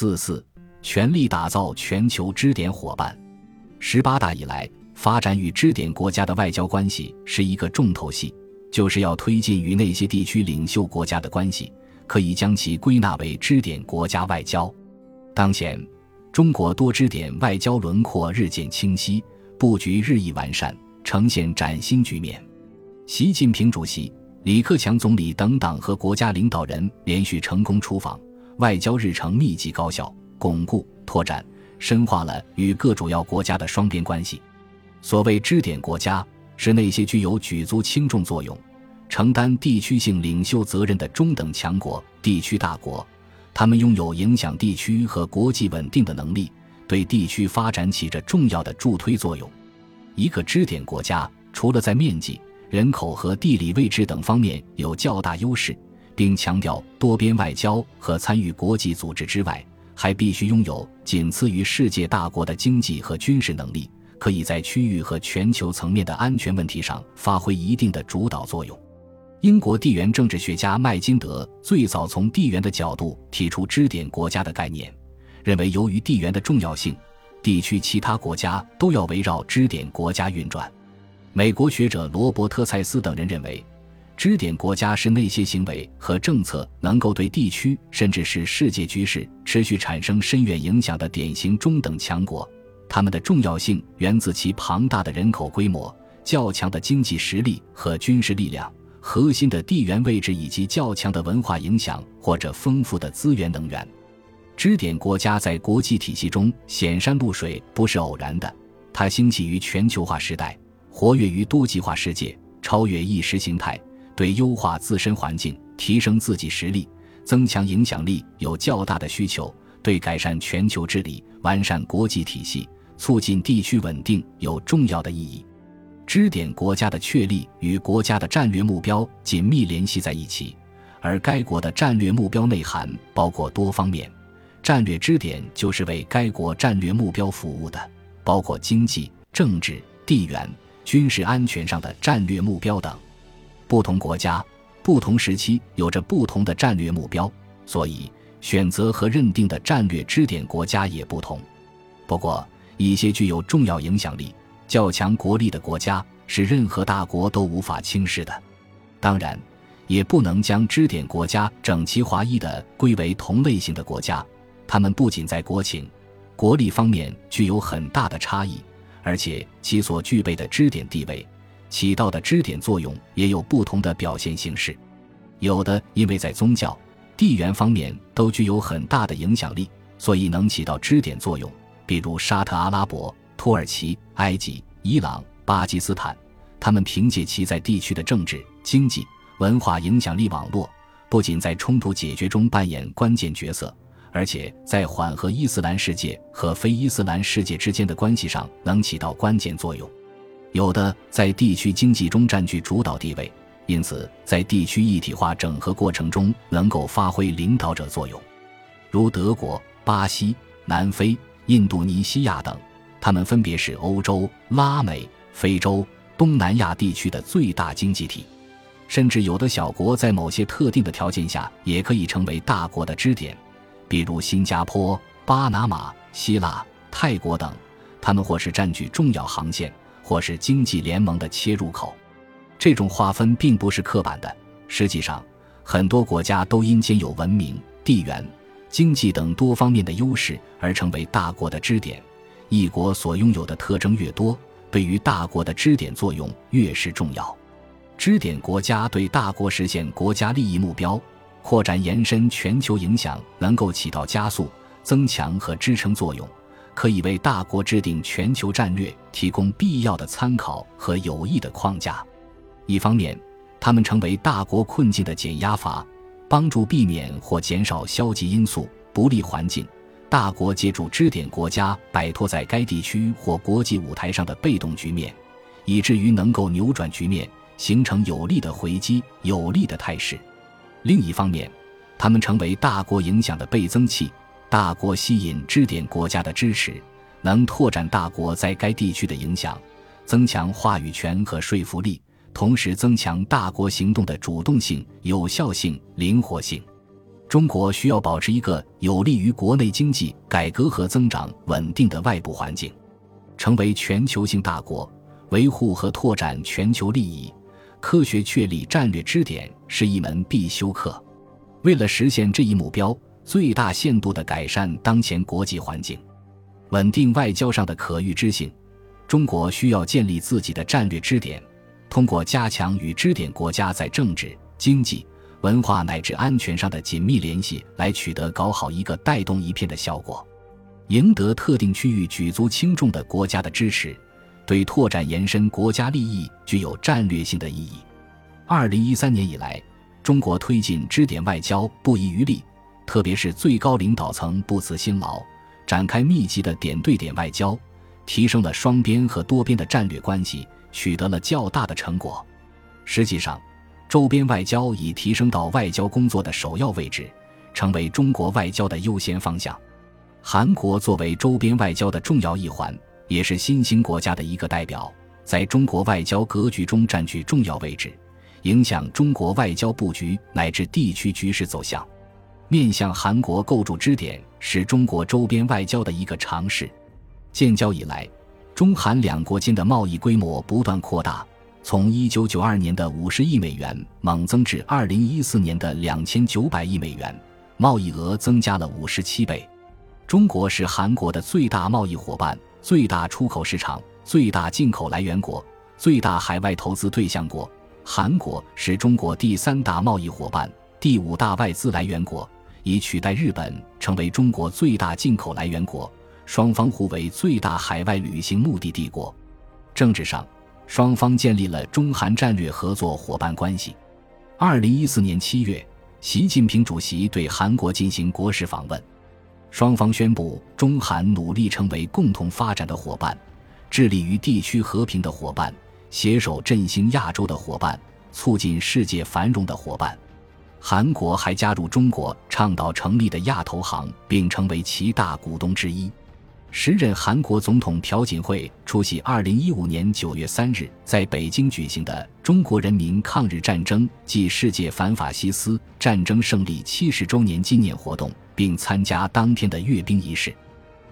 四四，全力打造全球支点伙伴。十八大以来，发展与支点国家的外交关系是一个重头戏，就是要推进与那些地区领袖国家的关系，可以将其归纳为支点国家外交。当前，中国多支点外交轮廓日渐清晰，布局日益完善，呈现崭新局面。习近平主席、李克强总理等党和国家领导人连续成功出访，外交日程密集高效，巩固、拓展、深化了与各主要国家的双边关系。所谓支点国家，是那些具有举足轻重作用、承担地区性领袖责任的中等强国、地区大国。他们拥有影响地区和国际稳定的能力，对地区发展起着重要的助推作用。一个支点国家，除了在面积、人口和地理位置等方面有较大优势，并强调多边外交和参与国际组织之外，还必须拥有仅次于世界大国的经济和军事能力，可以在区域和全球层面的安全问题上发挥一定的主导作用。英国地缘政治学家麦金德最早从地缘的角度提出支点国家的概念，认为由于地缘的重要性，地区其他国家都要围绕支点国家运转。美国学者罗伯特·塞斯等人认为，支点国家是那些行为和政策能够对地区甚至是世界局势持续产生深远影响的典型中等强国。它们的重要性源自其庞大的人口规模、较强的经济实力和军事力量。核心的地缘位置以及较强的文化影响，或者丰富的资源能源，支点国家在国际体系中显山露水不是偶然的。它兴起于全球化时代，活跃于多极化世界，超越意识形态，对优化自身环境、提升自己实力、增强影响力有较大的需求；对改善全球治理、完善国际体系、促进地区稳定有重要的意义。支点国家的确立与国家的战略目标紧密联系在一起，而该国的战略目标内涵包括多方面。战略支点就是为该国战略目标服务的，包括经济、政治、地缘、军事安全上的战略目标等。不同国家、不同时期有着不同的战略目标，所以选择和认定的战略支点国家也不同。不过，一些具有重要影响力。较强国力的国家是任何大国都无法轻视的，当然，也不能将支点国家整齐划一地归为同类型的国家。他们不仅在国情、国力方面具有很大的差异，而且其所具备的支点地位、起到的支点作用也有不同的表现形式。有的因为在宗教、地缘方面都具有很大的影响力，所以能起到支点作用，比如沙特阿拉伯。土耳其、埃及、伊朗、巴基斯坦，他们凭借其在地区的政治、经济、文化影响力网络，不仅在冲突解决中扮演关键角色，而且在缓和伊斯兰世界和非伊斯兰世界之间的关系上能起到关键作用。有的在地区经济中占据主导地位，因此在地区一体化整合过程中能够发挥领导者作用，如德国、巴西、南非、印度尼西亚等。他们分别是欧洲、拉美、非洲、东南亚地区的最大经济体，甚至有的小国在某些特定的条件下也可以成为大国的支点，比如新加坡、巴拿马、希腊、泰国等。他们或是占据重要航线，或是经济联盟的切入口。这种划分并不是刻板的，实际上，很多国家都因兼有文明、地缘、经济等多方面的优势而成为大国的支点。一国所拥有的特征越多，对于大国的支点作用越是重要。支点国家对大国实现国家利益目标、扩展延伸全球影响，能够起到加速、增强和支撑作用，可以为大国制定全球战略提供必要的参考和有益的框架。一方面，他们成为大国困境的减压阀，帮助避免或减少消极因素、不利环境。大国借助支点国家摆脱在该地区或国际舞台上的被动局面，以至于能够扭转局面，形成有利的回击、有利的态势。另一方面，他们成为大国影响的倍增器。大国吸引支点国家的支持，能拓展大国在该地区的影响，增强话语权和说服力，同时增强大国行动的主动性、有效性、灵活性。中国需要保持一个有利于国内经济改革和增长稳定的外部环境，成为全球性大国，维护和拓展全球利益，科学确立战略支点是一门必修课。为了实现这一目标，最大限度地改善当前国际环境，稳定外交上的可预知性，中国需要建立自己的战略支点，通过加强与支点国家在政治、经济。文化乃至安全上的紧密联系，来取得搞好一个带动一片的效果，赢得特定区域举足轻重的国家的支持，对拓展延伸国家利益具有战略性的意义。二零一三年以来，中国推进支点外交不遗余力，特别是最高领导层不辞辛劳，展开密集的点对点外交，提升了双边和多边的战略关系，取得了较大的成果。实际上，周边外交已提升到外交工作的首要位置，成为中国外交的优先方向。韩国作为周边外交的重要一环，也是新兴国家的一个代表，在中国外交格局中占据重要位置，影响中国外交布局乃至地区局势走向。面向韩国构筑支点，是中国周边外交的一个尝试。建交以来，中韩两国间的贸易规模不断扩大。从一九九二年的五十亿美元猛增至二零一四年的两千九百亿美元，贸易额增加了五十七倍。中国是韩国的最大贸易伙伴、最大出口市场、最大进口来源国、最大海外投资对象国。韩国是中国第三大贸易伙伴、第五大外资来源国，已取代日本成为中国最大进口来源国。双方互为最大海外旅行目的地国。政治上。双方建立了中韩战略合作伙伴关系。二零一四年七月，习近平主席对韩国进行国事访问，双方宣布中韩努力成为共同发展的伙伴，致力于地区和平的伙伴，携手振兴亚洲的伙伴，促进世界繁荣的伙伴。韩国还加入中国倡导成立的亚投行，并成为其大股东之一。时任韩国总统朴槿惠出席2015年9月3日在北京举行的中国人民抗日战争暨世界反法西斯战争胜利70周年纪念活动，并参加当天的阅兵仪式。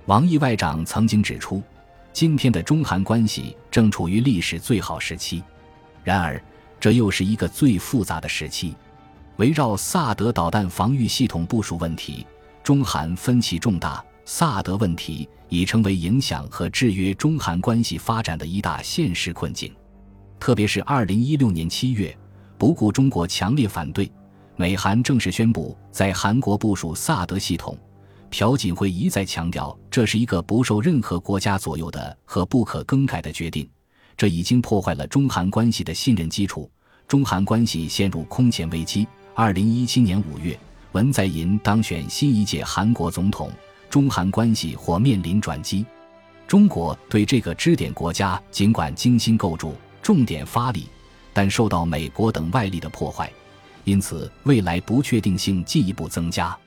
王毅外长曾经指出，今天的中韩关系正处于历史最好时期。然而，这又是一个最复杂的时期。围绕萨德导弹防御系统部署问题，中韩分歧重大。萨德问题已成为影响和制约中韩关系发展的一大现实困境，特别是二零一六年七月，不顾中国强烈反对，美韩正式宣布在韩国部署萨德系统。朴槿惠一再强调，这是一个不受任何国家左右的和不可更改的决定，这已经破坏了中韩关系的信任基础，中韩关系陷入空前危机。二零一七年五月，文在寅当选新一届韩国总统。中韩关系或面临转机，中国对这个支点国家尽管精心构筑、重点发力，但受到美国等外力的破坏，因此未来不确定性进一步增加。